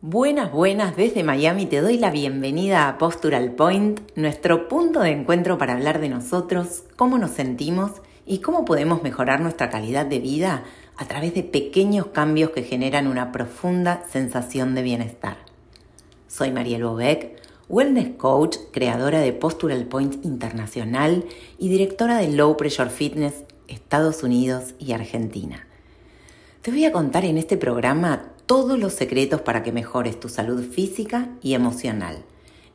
Buenas, buenas, desde Miami te doy la bienvenida a Postural Point, nuestro punto de encuentro para hablar de nosotros, cómo nos sentimos y cómo podemos mejorar nuestra calidad de vida a través de pequeños cambios que generan una profunda sensación de bienestar. Soy Mariel Bobeck, Wellness Coach, creadora de Postural Point Internacional y directora de Low Pressure Fitness Estados Unidos y Argentina. Te voy a contar en este programa todos los secretos para que mejores tu salud física y emocional.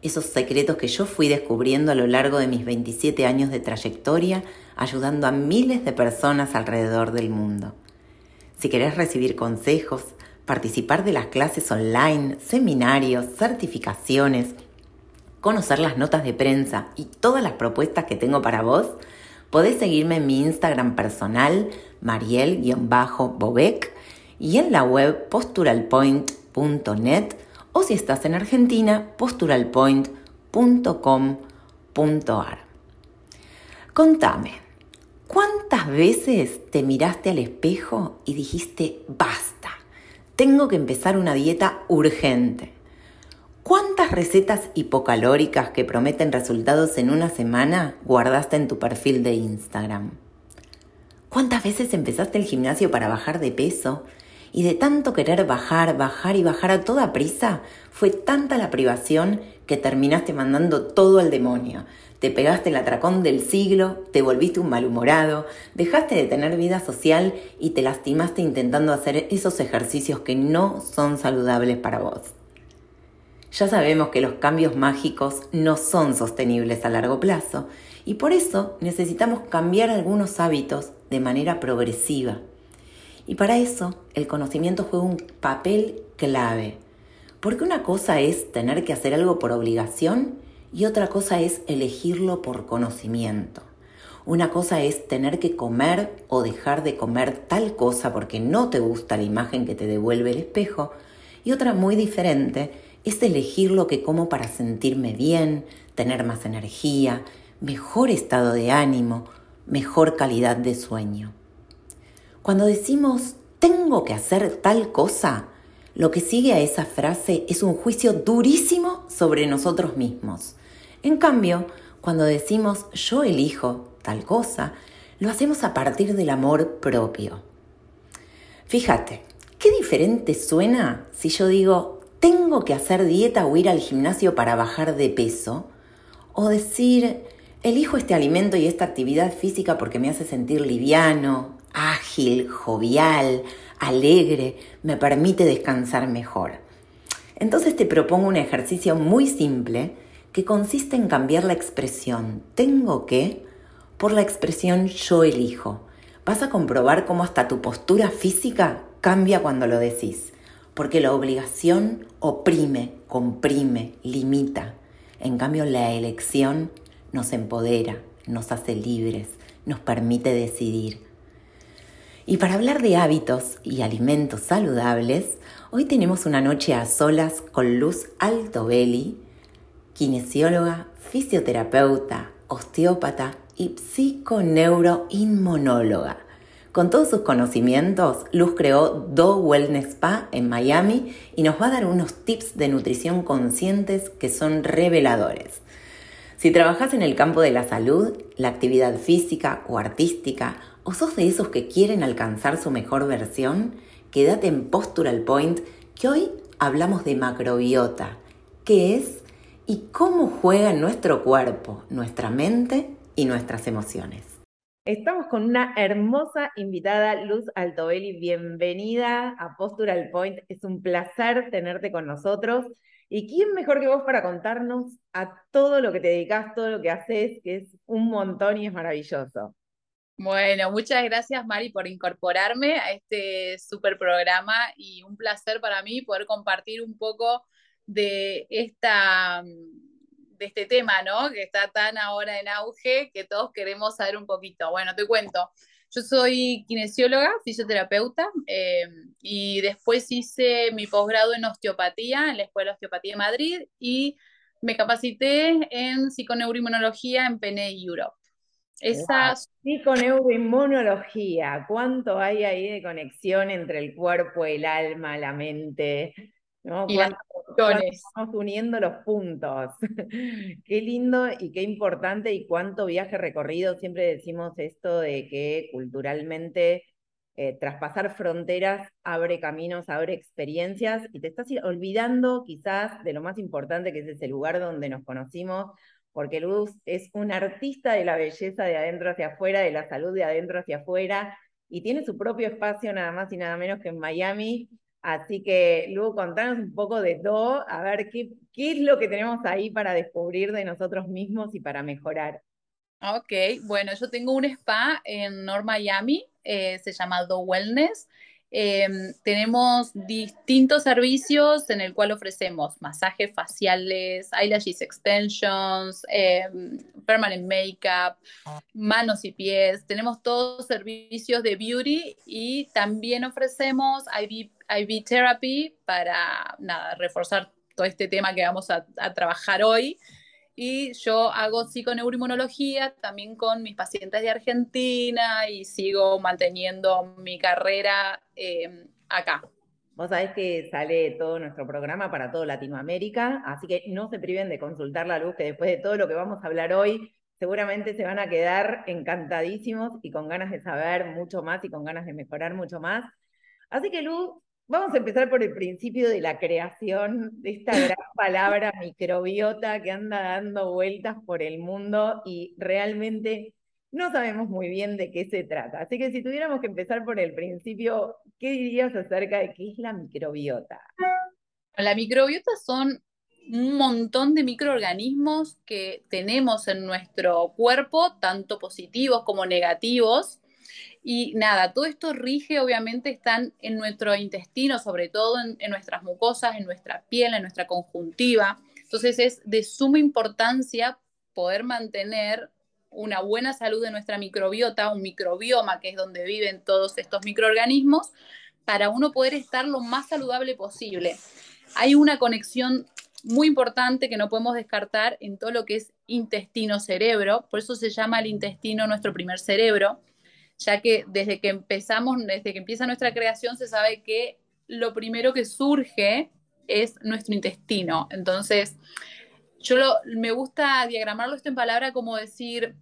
Esos secretos que yo fui descubriendo a lo largo de mis 27 años de trayectoria, ayudando a miles de personas alrededor del mundo. Si querés recibir consejos, participar de las clases online, seminarios, certificaciones, conocer las notas de prensa y todas las propuestas que tengo para vos, podés seguirme en mi Instagram personal, mariel-bobek, y en la web posturalpoint.net o si estás en Argentina, posturalpoint.com.ar. Contame, ¿cuántas veces te miraste al espejo y dijiste, basta, tengo que empezar una dieta urgente? ¿Cuántas recetas hipocalóricas que prometen resultados en una semana guardaste en tu perfil de Instagram? ¿Cuántas veces empezaste el gimnasio para bajar de peso y de tanto querer bajar, bajar y bajar a toda prisa, fue tanta la privación que terminaste mandando todo al demonio. Te pegaste el atracón del siglo, te volviste un malhumorado, dejaste de tener vida social y te lastimaste intentando hacer esos ejercicios que no son saludables para vos. Ya sabemos que los cambios mágicos no son sostenibles a largo plazo y por eso necesitamos cambiar algunos hábitos de manera progresiva y para eso el conocimiento juega un papel clave. Porque una cosa es tener que hacer algo por obligación y otra cosa es elegirlo por conocimiento. Una cosa es tener que comer o dejar de comer tal cosa porque no te gusta la imagen que te devuelve el espejo. Y otra muy diferente es elegir lo que como para sentirme bien, tener más energía, mejor estado de ánimo, mejor calidad de sueño. Cuando decimos tengo que hacer tal cosa, lo que sigue a esa frase es un juicio durísimo sobre nosotros mismos. En cambio, cuando decimos yo elijo tal cosa, lo hacemos a partir del amor propio. Fíjate, qué diferente suena si yo digo tengo que hacer dieta o ir al gimnasio para bajar de peso, o decir elijo este alimento y esta actividad física porque me hace sentir liviano, ágil, jovial, alegre, me permite descansar mejor. Entonces te propongo un ejercicio muy simple que consiste en cambiar la expresión tengo que por la expresión yo elijo. Vas a comprobar cómo hasta tu postura física cambia cuando lo decís, porque la obligación oprime, comprime, limita. En cambio, la elección nos empodera, nos hace libres, nos permite decidir. Y para hablar de hábitos y alimentos saludables, hoy tenemos una noche a solas con Luz Altobelli, kinesióloga, fisioterapeuta, osteópata y psiconeuroinmonóloga. Con todos sus conocimientos, Luz creó Do Wellness Spa en Miami y nos va a dar unos tips de nutrición conscientes que son reveladores. Si trabajas en el campo de la salud, la actividad física o artística, o sos de esos que quieren alcanzar su mejor versión, quédate en Postural Point, que hoy hablamos de macrobiota, qué es y cómo juega nuestro cuerpo, nuestra mente y nuestras emociones. Estamos con una hermosa invitada, Luz Altobelli. Bienvenida a Postural Point. Es un placer tenerte con nosotros. ¿Y quién mejor que vos para contarnos a todo lo que te dedicas, todo lo que haces, que es un montón y es maravilloso? Bueno, muchas gracias Mari por incorporarme a este super programa y un placer para mí poder compartir un poco de esta de este tema, ¿no? Que está tan ahora en auge que todos queremos saber un poquito. Bueno, te cuento. Yo soy kinesióloga, fisioterapeuta, eh, y después hice mi posgrado en osteopatía en la Escuela de Osteopatía de Madrid y me capacité en psiconeuroinmunología en PNE Europe. Esa psiconeuroinmunología, ¿cuánto hay ahí de conexión entre el cuerpo, el alma, la mente? ¿no? Estamos uniendo los puntos. qué lindo y qué importante y cuánto viaje recorrido. Siempre decimos esto de que culturalmente eh, traspasar fronteras abre caminos, abre experiencias y te estás olvidando quizás de lo más importante que es ese lugar donde nos conocimos, porque Luz es un artista de la belleza de adentro hacia afuera, de la salud de adentro hacia afuera, y tiene su propio espacio nada más y nada menos que en Miami. Así que, Lu, contanos un poco de todo, a ver qué, es lo que tenemos ahí para descubrir de nosotros mismos y para mejorar. Ok, bueno, yo tengo un spa en North Miami, eh, se llama The Wellness. Em, tenemos distintos servicios en el cual ofrecemos masajes faciales, eyelashes extensions, em, permanent makeup, manos y pies. Tenemos todos servicios de beauty y también ofrecemos IV, IV therapy para nada, reforzar todo este tema que vamos a, a trabajar hoy y yo hago psiconeuroinmunología también con mis pacientes de Argentina y sigo manteniendo mi carrera eh, acá. Vos sabés que sale todo nuestro programa para toda Latinoamérica, así que no se priven de consultar la luz, que después de todo lo que vamos a hablar hoy, seguramente se van a quedar encantadísimos y con ganas de saber mucho más y con ganas de mejorar mucho más. Así que Luz, Vamos a empezar por el principio de la creación de esta gran palabra microbiota que anda dando vueltas por el mundo y realmente no sabemos muy bien de qué se trata. Así que si tuviéramos que empezar por el principio, ¿qué dirías acerca de qué es la microbiota? La microbiota son un montón de microorganismos que tenemos en nuestro cuerpo, tanto positivos como negativos, y nada, todo esto rige, obviamente, están en nuestro intestino, sobre todo en, nuestras mucosas, en nuestra piel, en nuestra conjuntiva. Entonces es de suma importancia poder mantener una buena salud de nuestra microbiota, un microbioma, que es donde viven todos estos microorganismos, para uno poder estar lo más saludable posible. Hay una conexión muy importante que no podemos descartar en todo lo que es intestino-cerebro, por eso se llama el intestino nuestro primer cerebro ya que desde que empezamos, desde que empieza nuestra creación, se sabe que lo primero que surge es nuestro intestino. Entonces, yo me gusta diagramarlo esto en palabra como decir,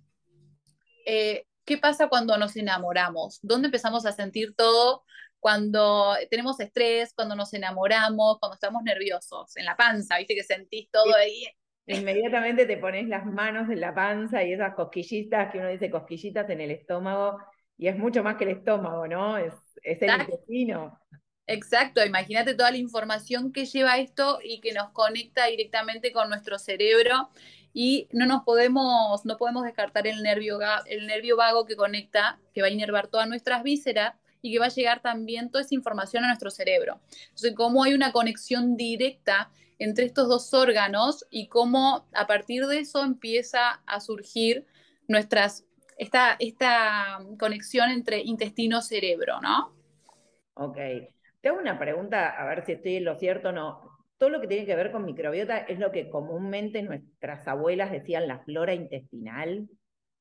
eh, ¿qué pasa cuando nos enamoramos? ¿Dónde empezamos a sentir todo? Cuando tenemos estrés, cuando nos enamoramos, cuando estamos nerviosos, en la panza, viste que sentís todo ahí. Inmediatamente te pones las manos en la panza y esas cosquillitas que uno dice cosquillitas en el estómago y es mucho más que el estómago, ¿no? Es, el intestino. Exacto, imagínate toda la información que lleva esto y que nos conecta directamente con nuestro cerebro y no nos podemos, no podemos descartar el nervio, el nervio vago que conecta, que va a inervar todas nuestras vísceras y que va a llegar también toda esa información a nuestro cerebro. Entonces, cómo hay una conexión directa entre estos dos órganos y cómo a partir de eso empieza a surgir nuestras esta, esta conexión entre intestino-cerebro, ¿no? Ok. Tengo una pregunta, a ver si estoy en lo cierto o no. Todo lo que tiene que ver con microbiota es lo que comúnmente nuestras abuelas decían la flora intestinal.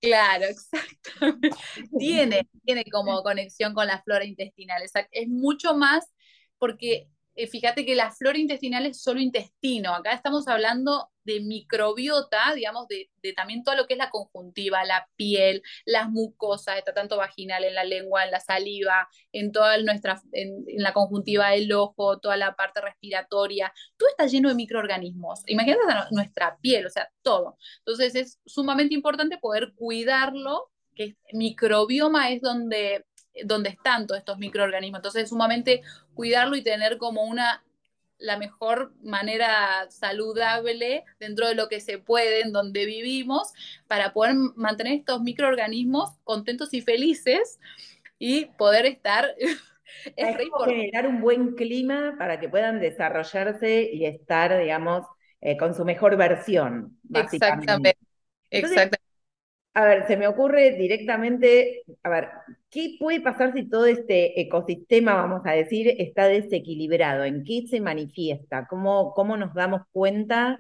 Claro, exacto. tiene, tiene como conexión con la flora intestinal. Es mucho más porque eh, fíjate que la flora intestinal es solo intestino. Acá estamos hablando de microbiota, digamos, de, también todo lo que es la conjuntiva, la piel, las mucosas, está tanto vaginal en la lengua, en la saliva, en toda nuestra, en, la conjuntiva del ojo, toda la parte respiratoria, todo está lleno de microorganismos. Imagínate nuestra piel, o sea, todo. Entonces es sumamente importante poder cuidarlo, que microbioma es donde donde están todos estos microorganismos. Entonces es sumamente cuidarlo y tener como una la mejor manera saludable dentro de lo que se puede en donde vivimos para poder mantener estos microorganismos contentos y felices y poder estar es generar un buen clima para que puedan desarrollarse y estar, digamos, eh, con su mejor versión. Exactamente. Exactamente. A ver, se me ocurre directamente, a ver, ¿qué puede pasar si todo este ecosistema, vamos a decir, está desequilibrado? ¿En qué se manifiesta? ¿Cómo, cómo nos damos cuenta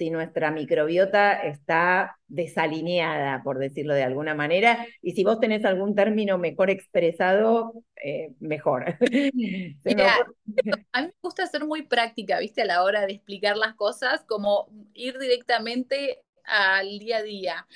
si nuestra microbiota está desalineada, por decirlo de alguna manera, y si vos tenés algún término mejor expresado, eh, mejor. a mí me gusta ser muy práctica, ¿viste? A la hora de explicar las cosas, como ir directamente al día a día.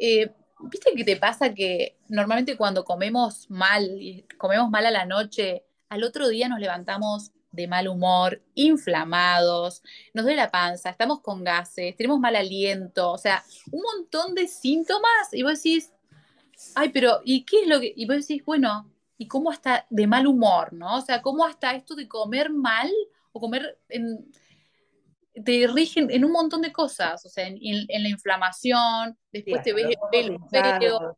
Eh, ¿Viste qué te pasa que normalmente cuando comemos mal, comemos mal a la noche, al otro día nos levantamos de mal humor, inflamados, nos duele la panza, estamos con gases, tenemos mal aliento, o sea, un montón de síntomas y vos decís, ay, pero ¿y qué es lo que...? Y vos decís, bueno, ¿y cómo hasta de mal humor, no? O sea, ¿cómo hasta esto de comer mal o comer en... te rigen en un montón de cosas, o sea, en, la inflamación, después te ves el pelo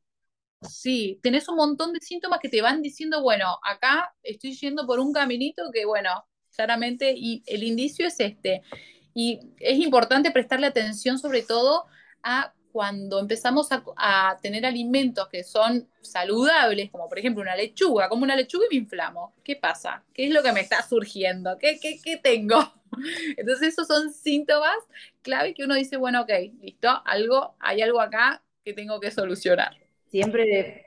Sí, tenés un montón de síntomas que te van diciendo, bueno, acá estoy yendo por un caminito que, bueno, claramente, y el indicio es este. Y es importante prestarle atención sobre todo a cuando empezamos a, tener alimentos que son saludables, como por ejemplo una lechuga, como una lechuga y me inflamo. ¿Qué pasa? ¿Qué es lo que me está surgiendo? ¿Qué, qué, qué tengo? Entonces esos son síntomas clave que uno dice, bueno, ok, listo, algo, hay algo acá que tengo que solucionar siempre,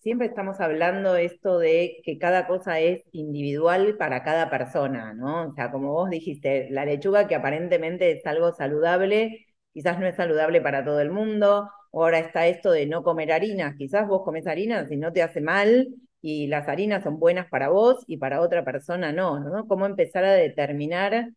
siempre estamos hablando esto de que cada cosa es individual para cada persona, ¿no? O sea, como vos dijiste, la lechuga que aparentemente es algo saludable, quizás no es saludable para todo el mundo, ahora está esto de no comer harinas, quizás vos comes harinas y no te hace mal, y las harinas son buenas para vos y para otra persona no, ¿no? ¿Cómo empezar a determinar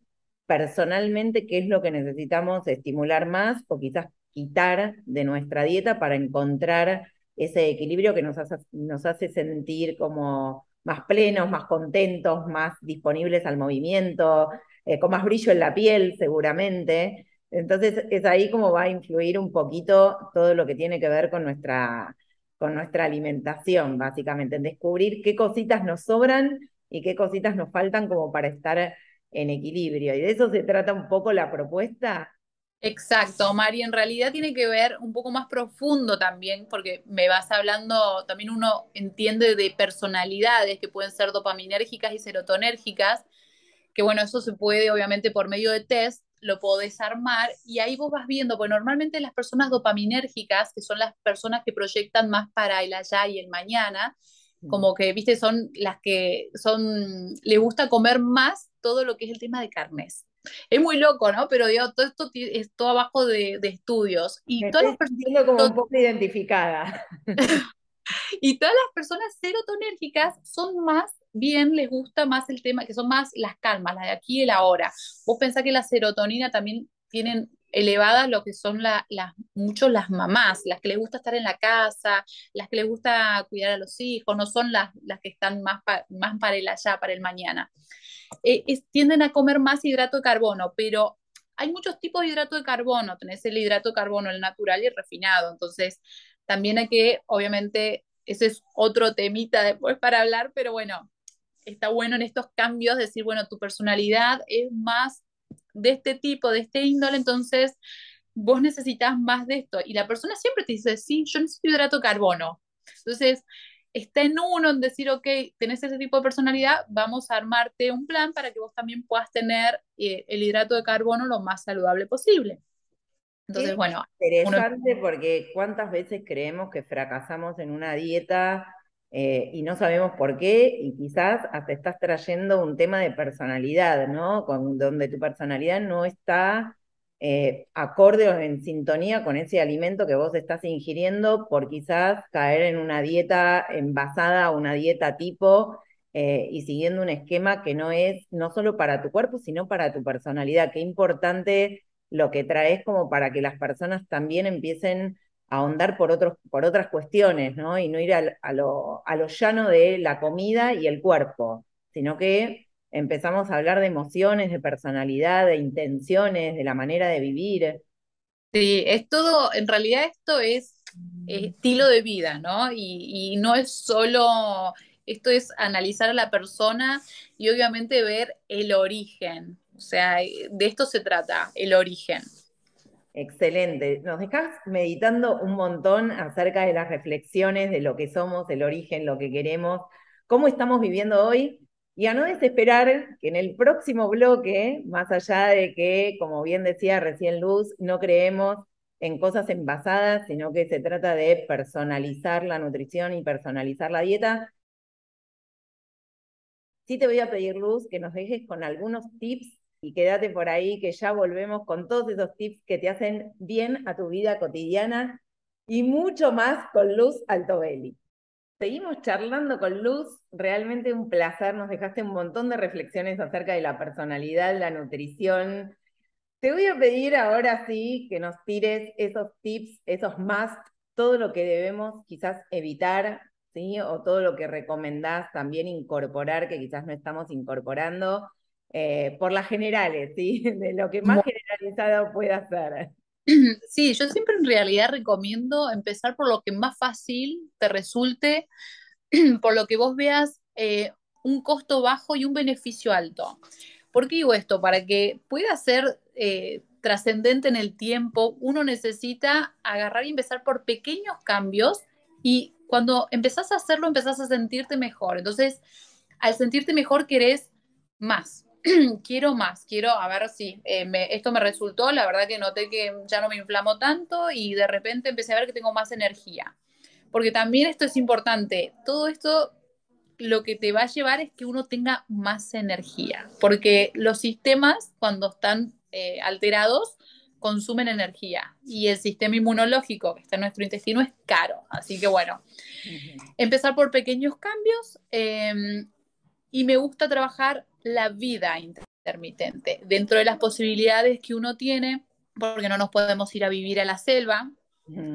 personalmente qué es lo que necesitamos estimular más o quizás quitar de nuestra dieta para encontrar ese equilibrio que nos hace, nos hace sentir como más plenos, más contentos, más disponibles al movimiento, eh, con más brillo en la piel seguramente. Entonces es ahí como va a influir un poquito todo lo que tiene que ver con nuestra, con nuestra alimentación, básicamente, en descubrir qué cositas nos sobran y qué cositas nos faltan como para estar en equilibrio. Y de eso se trata un poco la propuesta Exacto, Mari, en realidad tiene que ver un poco más profundo también, porque me vas hablando, también uno entiende de personalidades que pueden ser dopaminérgicas y serotonérgicas, que bueno, eso se puede obviamente por medio de test, lo podés armar y ahí vos vas viendo, pues normalmente las personas dopaminérgicas, que son las personas que proyectan más para el allá y el mañana, mm. como que, viste, son las que son, le gusta comer más todo lo que es el tema de carnes. Es muy loco, ¿no? Pero digo, todo esto es todo abajo de, estudios. Y Me todas las personas. como un poco identificada. y todas las personas serotonérgicas son más bien, les gusta más el tema, que son más las calmas, las de aquí y el ahora. Vos pensás que la serotonina también tienen elevadas lo que son las, mucho las mamás, las que les gusta estar en la casa, las que les gusta cuidar a los hijos, no son las, las que están más, más para el allá, para el mañana. Eh, tienden a comer más hidrato de carbono, pero hay muchos tipos de hidrato de carbono. Tenés el hidrato de carbono, el natural y el refinado. Entonces, también hay que, obviamente, ese es otro temita después para hablar, pero bueno, está bueno en estos cambios decir, bueno, tu personalidad es más de este tipo, de este índole, entonces vos necesitas más de esto. Y la persona siempre te dice, sí, yo necesito hidrato de carbono. Entonces, está en uno en decir, ok, tenés ese tipo de personalidad, vamos a armarte un plan para que vos también puedas tener eh, el hidrato de carbono lo más saludable posible. Entonces, bueno. Interesante porque cuántas veces creemos que fracasamos en una dieta eh, y no sabemos por qué, y quizás hasta estás trayendo un tema de personalidad, ¿no? Donde tu personalidad no está eh, acorde o en sintonía con ese alimento que vos estás ingiriendo por quizás caer en una dieta envasada, una dieta tipo, eh, y siguiendo un esquema que no es no solo para tu cuerpo, sino para tu personalidad. Qué importante lo que traes como para que las personas también empiecen ahondar por, otros, por otras cuestiones, ¿no? Y no ir a, lo, a lo llano de la comida y el cuerpo, sino que empezamos a hablar de emociones, de personalidad, de intenciones, de la manera de vivir. Sí, es todo, en realidad esto es estilo de vida, ¿no? Y, y, no es solo, esto es analizar a la persona y obviamente ver el origen. O sea, de esto se trata, el origen. Excelente. Nos dejas meditando un montón acerca de las reflexiones de lo que somos, el origen, lo que queremos, cómo estamos viviendo hoy y a no desesperar que en el próximo bloque, más allá de que, como bien decía recién Luz, no creemos en cosas envasadas, sino que se trata de personalizar la nutrición y personalizar la dieta. Sí te voy a pedir, Luz, que nos dejes con algunos tips y quédate por ahí, que ya volvemos con todos esos tips que te hacen bien a tu vida cotidiana y mucho más con Luz Altobelli. Seguimos charlando con Luz, realmente un placer, nos dejaste un montón de reflexiones acerca de la personalidad, la nutrición. Te voy a pedir ahora sí que nos tires esos tips, esos más, todo lo que debemos quizás evitar, ¿sí? O todo lo que recomendás también incorporar, que quizás no estamos incorporando, eh, por las generales, ¿sí? De lo que más generalizado pueda ser. Sí, yo siempre en realidad recomiendo empezar por lo que más fácil te resulte, por lo que vos veas eh, un costo bajo y un beneficio alto. ¿Por qué digo esto? Para que pueda ser eh, trascendente en el tiempo, uno necesita agarrar y empezar por pequeños cambios y cuando empezás a hacerlo, empezás a sentirte mejor. Entonces, al sentirte mejor, querés más. quiero más, quiero, a ver si eh, esto me resultó, la verdad que noté que ya no me inflamo tanto y de repente empecé a ver que tengo más energía. Porque también esto es importante, todo esto lo que te va a llevar es que uno tenga más energía, porque los sistemas cuando están eh, alterados consumen energía y el sistema inmunológico que está en nuestro intestino es caro. Así que bueno, empezar por pequeños cambios em, y me gusta trabajar la vida intermitente, dentro de las posibilidades que uno tiene, porque no nos podemos ir a vivir a la selva.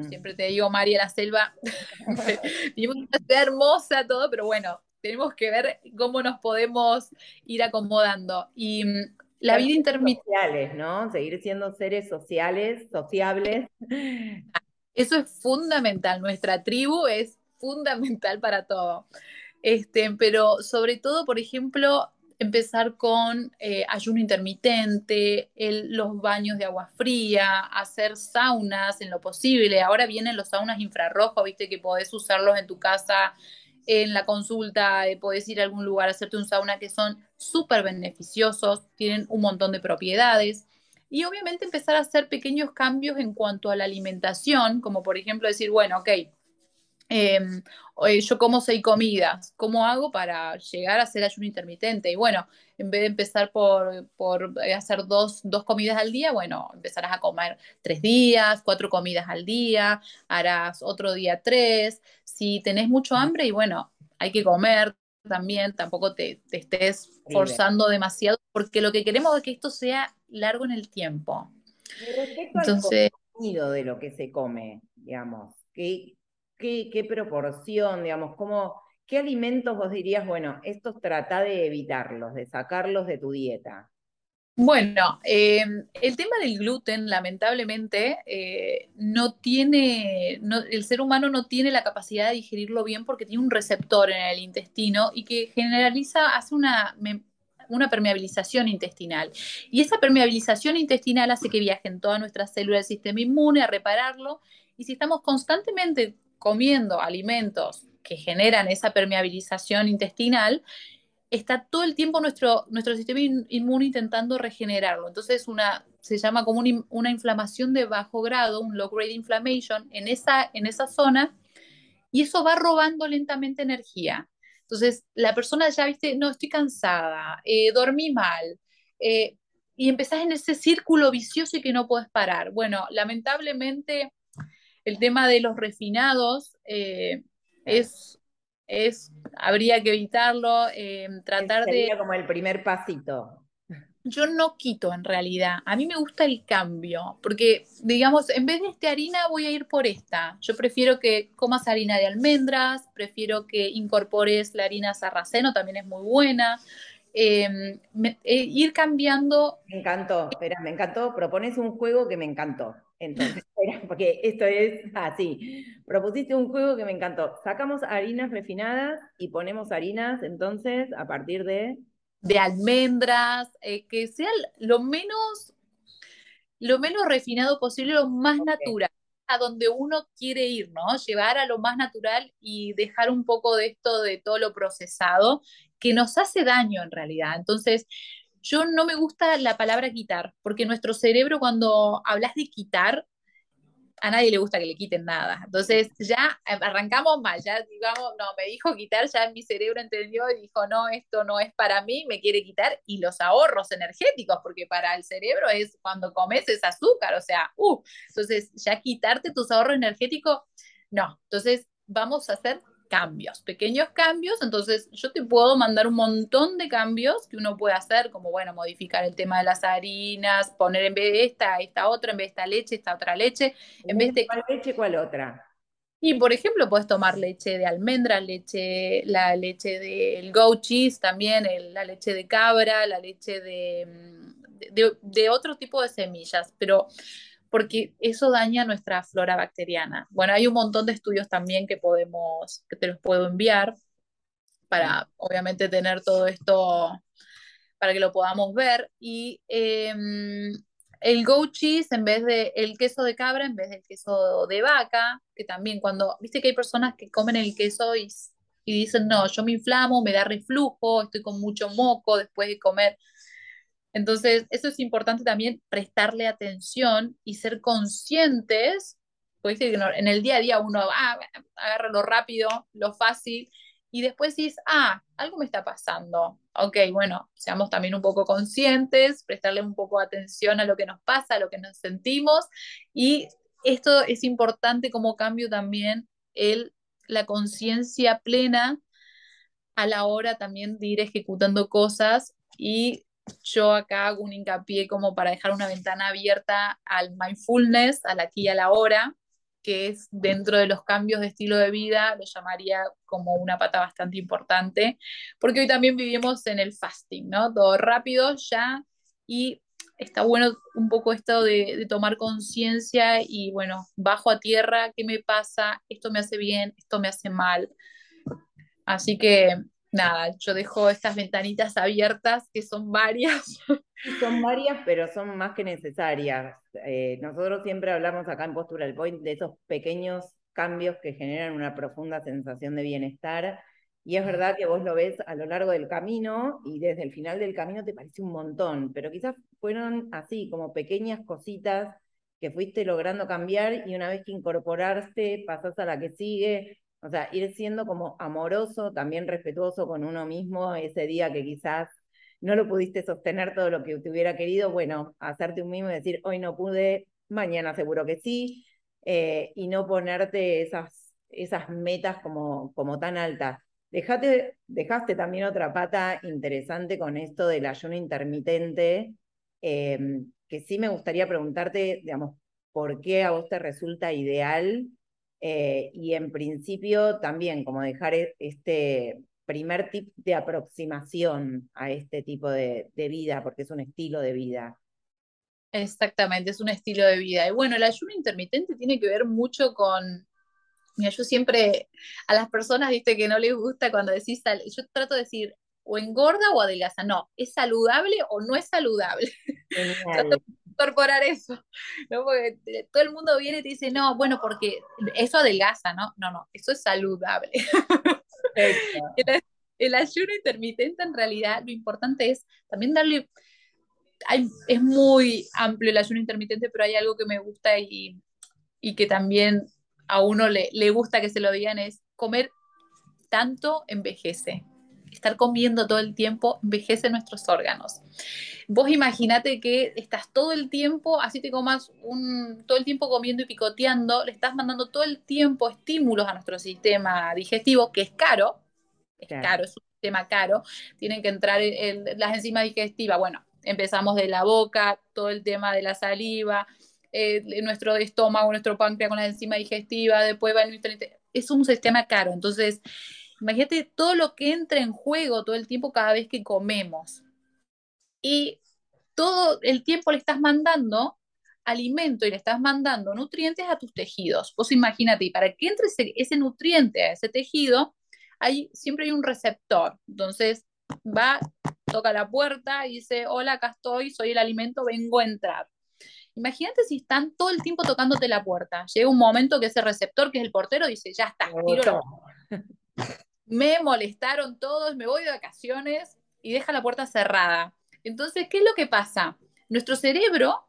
Siempre te digo, María, la selva, vivimos una ciudad hermosa, todo, pero bueno, tenemos que ver cómo nos podemos ir acomodando. Y mm, la vida intermitente. Sociales, ¿no? Seguir siendo seres sociales, sociables. Eso es fundamental. Nuestra tribu es fundamental para todo. Este, pero sobre todo, por ejemplo, empezar con eh, ayuno intermitente, los baños de agua fría, hacer saunas en lo posible. Ahora vienen los saunas infrarrojos, viste que podés usarlos en tu casa, en la consulta, eh, podés ir a algún lugar a hacerte un sauna que son súper beneficiosos, tienen un montón de propiedades. Y obviamente empezar a hacer pequeños cambios en cuanto a la alimentación, como por ejemplo decir, bueno, ok, Em, yo como seis comidas, ¿cómo hago para llegar a hacer ayuno intermitente? Y bueno, en vez de empezar por, hacer dos, comidas al día, bueno, empezarás a comer tres días, cuatro comidas al día, harás otro día tres. Si tenés mucho hambre y bueno, hay que comer también, tampoco te, estés forzando demasiado, porque lo que queremos es que esto sea largo en el tiempo. respecto Entonces, al contenido de lo que se come, digamos, que qué, proporción, digamos, cómo, qué alimentos vos dirías, bueno, estos trata de evitarlos, de sacarlos de tu dieta? Bueno, em, el tema del gluten, lamentablemente, eh, no tiene, el ser humano no tiene la capacidad de digerirlo bien porque tiene un receptor en el intestino y que generaliza, hace una, una permeabilización intestinal. Y esa permeabilización intestinal hace que viajen todas nuestras células del sistema inmune a repararlo. Y si estamos constantemente comiendo alimentos que generan esa permeabilización intestinal, está todo el tiempo nuestro, nuestro sistema inmune intentando regenerarlo. Entonces una, se llama como una inflamación de bajo grado, un low grade inflammation en esa, en esa zona, y eso va robando lentamente energía. Entonces la persona ya, viste, no, estoy cansada, eh, dormí mal, eh, y empezás en ese círculo vicioso y que no puedes parar. Bueno, lamentablemente el tema de los refinados eh, es, es, habría que evitarlo, eh, tratar Sería como el primer pasito. Yo no quito en realidad, a mí me gusta el cambio, porque digamos, en vez de esta harina voy a ir por esta. Yo prefiero que comas harina de almendras, prefiero que incorpores la harina sarraceno, también es muy buena. Em, eh, ir cambiando. Me encantó, espera, me encantó. Propones un juego que me encantó. Entonces, porque esto es así. Propusiste un juego que me encantó. Sacamos harinas refinadas y ponemos harinas, entonces, a partir de. De almendras, eh, que sea lo menos, lo menos refinado posible, lo más natural, a donde uno quiere ir, ¿no? Llevar a lo más natural y dejar un poco de esto de todo lo procesado que nos hace daño en realidad. Entonces, yo no me gusta la palabra quitar, porque nuestro cerebro cuando hablas de quitar, a nadie le gusta que le quiten nada. Entonces ya arrancamos mal, ya digamos, no, me dijo quitar, ya mi cerebro entendió y dijo, no, esto no es para mí, me quiere quitar. Y los ahorros energéticos, porque para el cerebro es cuando comes es azúcar, o sea, uh, entonces ya quitarte tus ahorros energéticos, no. Entonces vamos a hacer cambios, pequeños cambios, entonces yo te puedo mandar un montón de cambios que uno puede hacer, como bueno, modificar el tema de las harinas, poner en vez de esta, esta otra, en vez de esta leche, esta otra leche, en vez de... ¿Cuál leche, cuál otra? Y por ejemplo, puedes tomar leche de almendra, leche, la leche del goat cheese también, la leche de cabra, la leche de, de, de otro tipo de semillas, pero porque eso daña nuestra flora bacteriana. Bueno, hay un montón de estudios también que podemos, que te los puedo enviar para obviamente tener todo esto para que lo podamos ver. Y em, el goat cheese en vez de el queso de cabra en vez del queso de vaca, que también cuando, viste que hay personas que comen el queso y, y dicen, no, yo me inflamo, me da reflujo, estoy con mucho moco después de comer entonces, eso es importante también prestarle atención y ser conscientes, porque en el día a día uno ah, agarra lo rápido, lo fácil, y después dices, ah, algo me está pasando. Ok, bueno, seamos también un poco conscientes, prestarle un poco atención a lo que nos pasa, a lo que nos sentimos, y esto es importante como cambio también el, la conciencia plena a la hora también de ir ejecutando cosas y yo acá hago un hincapié como para dejar una ventana abierta al mindfulness, al aquí y a la hora, que es dentro de los cambios de estilo de vida, lo llamaría como una pata bastante importante, porque hoy también vivimos en el fasting, ¿no? Todo rápido ya y está bueno un poco esto de, de tomar conciencia y bueno, bajo a tierra, ¿qué me pasa? Esto me hace bien, esto me hace mal. Así que nada, yo dejo estas ventanitas abiertas, que son varias. Son varias, pero son más que necesarias. Eh, nosotros siempre hablamos acá en Postural Point de esos pequeños cambios que generan una profunda sensación de bienestar. Y es verdad que vos lo ves a lo largo del camino y desde el final del camino te parece un montón, pero quizás fueron así, como pequeñas cositas que fuiste logrando cambiar y una vez que incorporaste, pasás a la que sigue o sea, ir siendo como amoroso, también respetuoso con uno mismo ese día que quizás no lo pudiste sostener todo lo que te hubiera querido, bueno, hacerte un mismo y decir, hoy no pude, mañana seguro que sí, eh, y no ponerte esas, esas metas como, como tan altas. Dejate, dejaste también otra pata interesante con esto del ayuno intermitente, em, que sí me gustaría preguntarte, digamos, ¿por qué a vos te resulta ideal eh, y en principio también como dejar e, este primer tip de aproximación a este tipo de, vida, porque es un estilo de vida. Exactamente, es un estilo de vida. Y bueno, el ayuno intermitente tiene que ver mucho con, mira, yo siempre a las personas, viste, que no les gusta cuando decís, yo trato de decir, o engorda o adelgaza, no, ¿es saludable o no es saludable? incorporar eso, ¿no? Porque todo el mundo viene y te dice, no, bueno, porque eso adelgaza, ¿no? No, no, eso es saludable. el, el, ayuno intermitente en realidad lo importante es también darle, hay, es muy amplio el ayuno intermitente, pero hay algo que me gusta y, y que también a uno le, le gusta que se lo digan, es comer tanto envejece estar comiendo todo el tiempo envejece nuestros órganos. Vos imaginate que estás todo el tiempo, así te comas un, todo el tiempo comiendo y picoteando, le estás mandando todo el tiempo estímulos a nuestro sistema digestivo, que es caro, es caro, es un sistema caro, tienen que entrar en, las enzimas digestivas, bueno, empezamos de la boca, todo el tema de la saliva, eh, nuestro estómago, nuestro páncreas con la enzima digestiva, después va el nutriente, es un sistema caro, entonces Imagínate todo lo que entra en juego todo el tiempo cada vez que comemos. Y todo el tiempo le estás mandando alimento y le estás mandando nutrientes a tus tejidos. Vos imagínate, y para que entre ese, nutriente a ese tejido, hay, siempre hay un receptor. Entonces va, toca la puerta y dice, hola, acá estoy, soy el alimento, vengo a entrar. Imagínate si están todo el tiempo tocándote la puerta. Llega un momento que ese receptor, que es el portero, dice, ya está, tiro me molestaron todos, me voy de vacaciones y deja la puerta cerrada. Entonces, ¿qué es lo que pasa? Nuestro cerebro,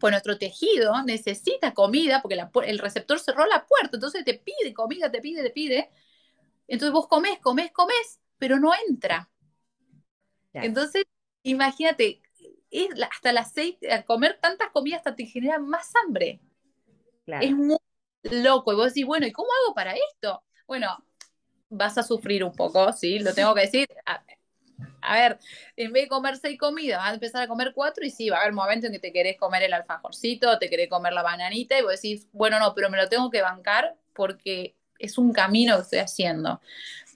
pues nuestro tejido necesita comida porque el receptor cerró la puerta, entonces te pide comida, te pide, te pide. Entonces vos comés, comés, comés, pero no entra. Entonces, imagínate, hasta las seis, comer tantas comidas hasta te genera más hambre. Es muy loco. Y vos decís, bueno, ¿y cómo hago para esto? Bueno, vas a sufrir un poco, ¿sí? Lo tengo que decir. A, ver, en vez de comer seis comidas, vas a empezar a comer cuatro y sí, va a haber momentos en que te querés comer el alfajorcito, te querés comer la bananita y vos decís, bueno, no, pero me lo tengo que bancar porque es un camino que estoy haciendo.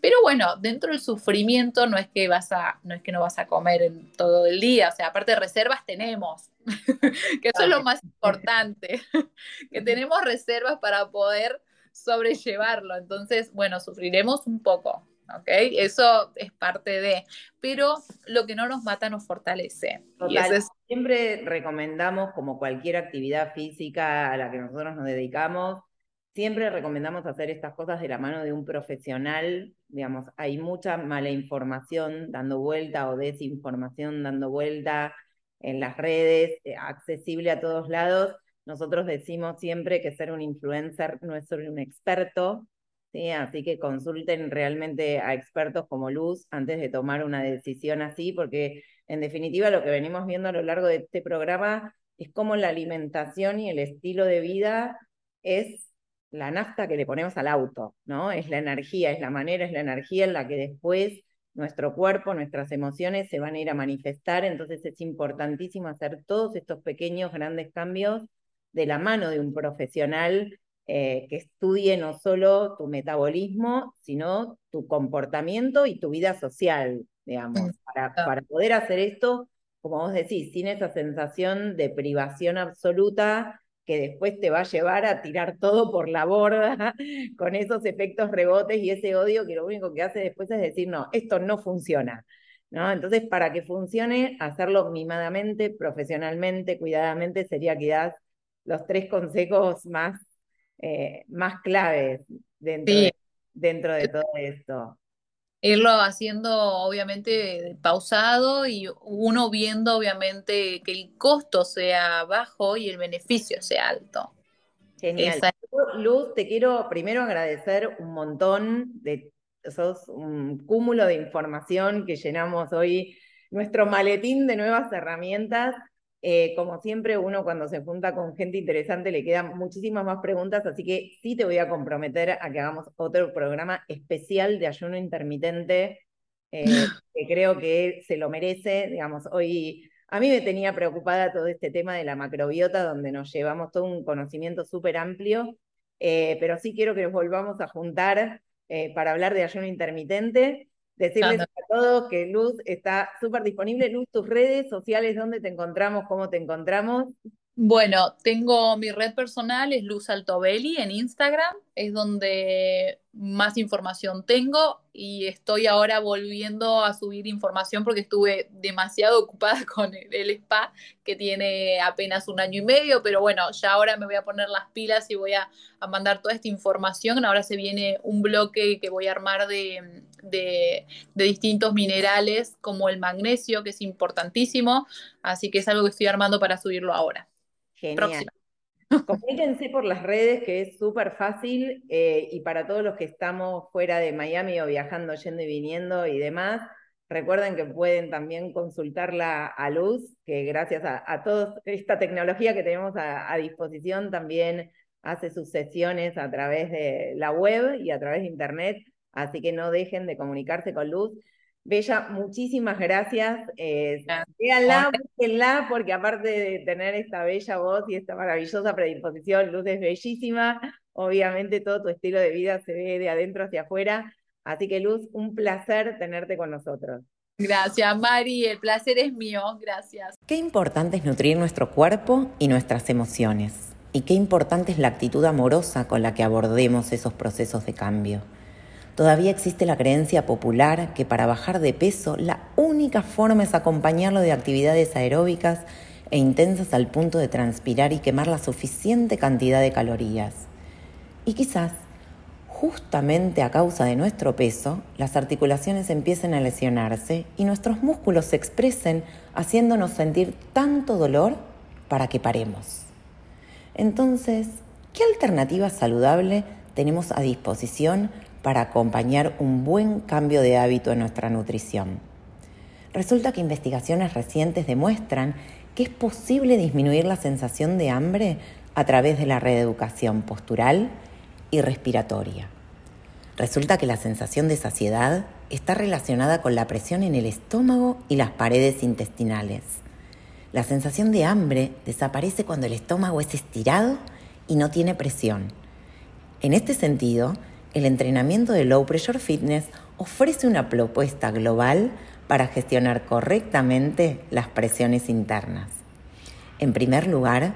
Pero bueno, dentro del sufrimiento no es que vas a, no es que no vas a comer en todo el día, o sea, aparte de reservas tenemos, que eso es lo más importante, que tenemos reservas para poder sobrellevarlo. Entonces, bueno, sufriremos un poco, ¿ok? Eso es parte de, pero lo que no nos mata nos fortalece. Siempre recomendamos, como cualquier actividad física a la que nosotros nos dedicamos, siempre recomendamos hacer estas cosas de la mano de un profesional. Digamos, hay mucha mala información dando vuelta o desinformación dando vuelta en las redes, eh, accesible a todos lados. Nosotros decimos siempre que ser un influencer no es ser un experto, ¿sí? así que consulten realmente a expertos como Luz antes de tomar una decisión así, porque en definitiva lo que venimos viendo a lo largo de este programa es cómo la alimentación y el estilo de vida es la nafta que le ponemos al auto, ¿no? Es la energía, es la manera, es la energía en la que después nuestro cuerpo, nuestras emociones se van a ir a manifestar, entonces es importantísimo hacer todos estos pequeños, grandes cambios de la mano de un profesional eh, que estudie no solo tu metabolismo, sino tu comportamiento y tu vida social, digamos, para, para poder hacer esto, como vos decís, sin esa sensación de privación absoluta que después te va a llevar a tirar todo por la borda con esos efectos rebotes y ese odio que lo único que hace después es decir, no, esto no funciona. ¿no? Entonces, para que funcione, hacerlo mimadamente, profesionalmente, cuidadamente, sería quizás los tres consejos más, eh, más claves dentro, dentro de todo esto irlo haciendo obviamente pausado y uno viendo obviamente que el costo sea bajo y el beneficio sea alto. Genial. Luz, te quiero primero agradecer un montón de sos un cúmulo de información que llenamos hoy nuestro maletín de nuevas herramientas eh, como siempre, uno cuando se junta con gente interesante le quedan muchísimas más preguntas, así que sí te voy a comprometer a que hagamos otro programa especial de ayuno intermitente, eh, que creo que se lo merece. Digamos, hoy a mí me tenía preocupada todo este tema de la macrobiota, donde nos llevamos todo un conocimiento súper amplio, eh, pero sí quiero que nos volvamos a juntar para hablar de ayuno intermitente. Decirles a todos que Luz está súper disponible. Luz, tus redes sociales, ¿dónde te encontramos? ¿Cómo te encontramos? Bueno, tengo mi red personal, es Luz Altobelli en Instagram, es donde más información tengo y estoy ahora volviendo a subir información porque estuve demasiado ocupada con el, spa que tiene apenas un año y medio, pero bueno, ya ahora me voy a poner las pilas y voy a, mandar toda esta información. Ahora se viene un bloque que voy a armar de, de, distintos minerales como el magnesio, que es importantísimo, así que es algo que estoy armando para subirlo ahora. Genial. Comuníquense por las redes, que es súper fácil, eh, y para todos los que estamos fuera de Miami o viajando, yendo y viniendo y demás, recuerden que pueden también consultarla a Luz, que gracias a, toda esta tecnología que tenemos a, disposición, también hace sus sesiones a través de la web y a través de internet, así que no dejen de comunicarse con Luz. Bella, muchísimas gracias. Eh, véanla, búsquenla, porque aparte de tener esta bella voz y esta maravillosa predisposición, Luz es bellísima. Obviamente todo tu estilo de vida se ve de adentro hacia afuera. Así que Luz, un placer tenerte con nosotros. Gracias, Mari. El placer es mío. Gracias. Qué importante es nutrir nuestro cuerpo y nuestras emociones. Y qué importante es la actitud amorosa con la que abordemos esos procesos de cambio. Todavía existe la creencia popular que para bajar de peso la única forma es acompañarlo de actividades aeróbicas e intensas al punto de transpirar y quemar la suficiente cantidad de calorías. Y quizás justamente a causa de nuestro peso, las articulaciones empiecen a lesionarse y nuestros músculos se expresen haciéndonos sentir tanto dolor para que paremos. Entonces, ¿qué alternativa saludable tenemos a disposición para acompañar un buen cambio de hábito en nuestra nutrición? Resulta que investigaciones recientes demuestran que es posible disminuir la sensación de hambre a través de la reeducación postural y respiratoria. Resulta que la sensación de saciedad está relacionada con la presión en el estómago y las paredes intestinales. La sensación de hambre desaparece cuando el estómago es estirado y no tiene presión. En este sentido, el entrenamiento de Low Pressure Fitness ofrece una propuesta global para gestionar correctamente las presiones internas. En primer lugar,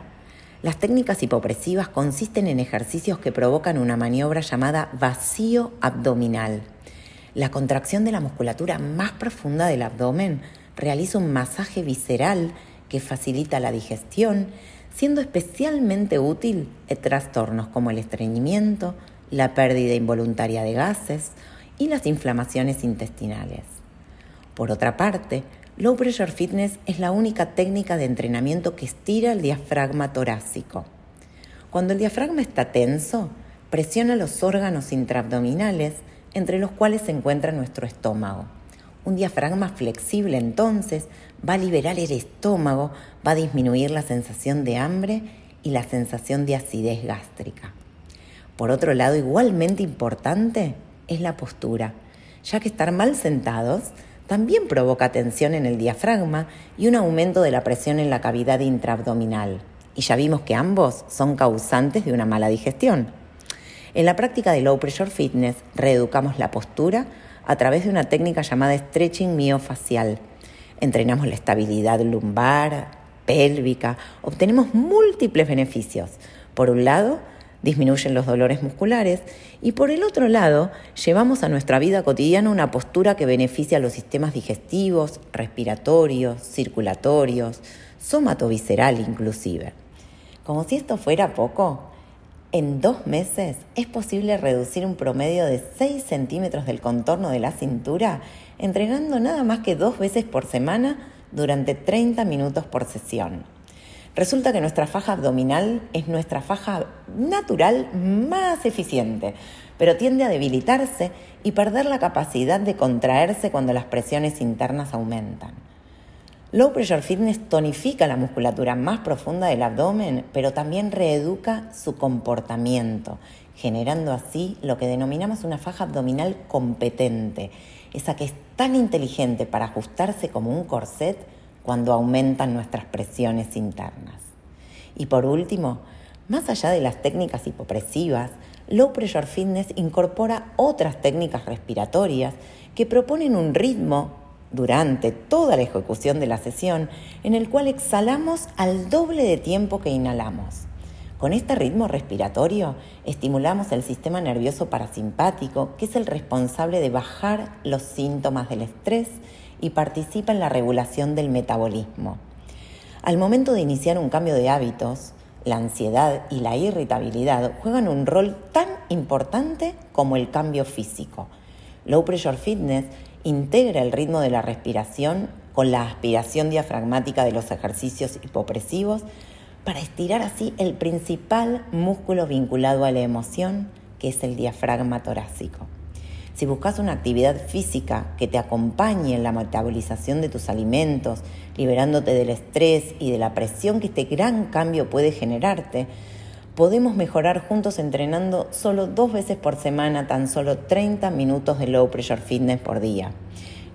las técnicas hipopresivas consisten en ejercicios que provocan una maniobra llamada vacío abdominal. La contracción de la musculatura más profunda del abdomen realiza un masaje visceral que facilita la digestión, siendo especialmente útil en trastornos como el estreñimiento, la pérdida involuntaria de gases y las inflamaciones intestinales. Por otra parte, Low Pressure Fitness es la única técnica de entrenamiento que estira el diafragma torácico. Cuando el diafragma está tenso, presiona los órganos intraabdominales, entre los cuales se encuentra nuestro estómago. Un diafragma flexible entonces va a liberar el estómago, va a disminuir la sensación de hambre y la sensación de acidez gástrica. Por otro lado, igualmente importante es la postura, ya que estar mal sentados también provoca tensión en el diafragma y un aumento de la presión en la cavidad intraabdominal. Y ya vimos que ambos son causantes de una mala digestión. En la práctica de Low Pressure Fitness reeducamos la postura a través de una técnica llamada stretching miofacial. Entrenamos la estabilidad lumbar, pélvica, obtenemos múltiples beneficios. Por un lado, disminuyen los dolores musculares y por el otro lado, llevamos a nuestra vida cotidiana una postura que beneficia a los sistemas digestivos, respiratorios, circulatorios, somatovisceral inclusive. Como si esto fuera poco, en dos meses es posible reducir un promedio de 6 centímetros del contorno de la cintura entrenando nada más que dos veces por semana durante 30 minutos por sesión. Resulta que nuestra faja abdominal es nuestra faja natural más eficiente, pero tiende a debilitarse y perder la capacidad de contraerse cuando las presiones internas aumentan. Low Pressure Fitness tonifica la musculatura más profunda del abdomen, pero también reeduca su comportamiento, generando así lo que denominamos una faja abdominal competente, esa que es tan inteligente para ajustarse como un corset cuando aumentan nuestras presiones internas. Y por último, más allá de las técnicas hipopresivas, Low Pressure Fitness incorpora otras técnicas respiratorias que proponen un ritmo durante toda la ejecución de la sesión en el cual exhalamos al doble de tiempo que inhalamos. Con este ritmo respiratorio estimulamos el sistema nervioso parasimpático, que es el responsable de bajar los síntomas del estrés y participa en la regulación del metabolismo. Al momento de iniciar un cambio de hábitos, la ansiedad y la irritabilidad juegan un rol tan importante como el cambio físico. Low Pressure Fitness integra el ritmo de la respiración con la aspiración diafragmática de los ejercicios hipopresivos para estirar así el principal músculo vinculado a la emoción, que es el diafragma torácico. Si buscas una actividad física que te acompañe en la metabolización de tus alimentos, liberándote del estrés y de la presión que este gran cambio puede generarte, podemos mejorar juntos entrenando solo dos veces por semana, tan solo 30 minutos de low pressure fitness por día.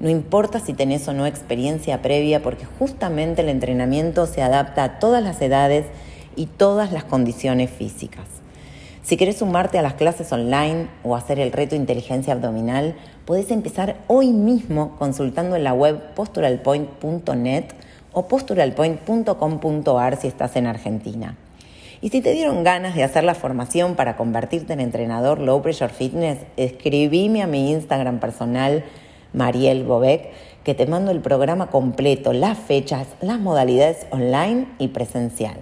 No importa si tenés o no experiencia previa, porque justamente el entrenamiento se adapta a todas las edades y todas las condiciones físicas. Si querés sumarte a las clases online o hacer el reto inteligencia abdominal, podés empezar hoy mismo consultando en la web posturalpoint.net o posturalpoint.com.ar si estás en Argentina. Y si te dieron ganas de hacer la formación para convertirte en entrenador Low Pressure Fitness, escribime a mi Instagram personal, Mariel Bobek, que te mando el programa completo, las fechas, las modalidades online y presencial.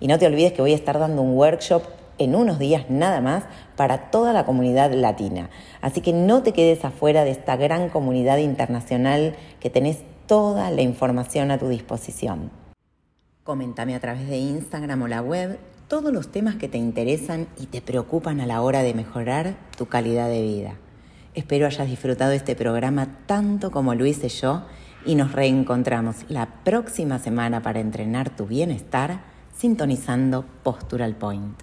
Y no te olvides que voy a estar dando un workshop en unos días nada más para toda la comunidad latina. Así que no te quedes afuera de esta gran comunidad internacional que tenés toda la información a tu disposición. Coméntame a través de Instagram o la web todos los temas que te interesan y te preocupan a la hora de mejorar tu calidad de vida. Espero hayas disfrutado este programa tanto como lo hice yo y nos reencontramos la próxima semana para entrenar tu bienestar sintonizando Postural Point.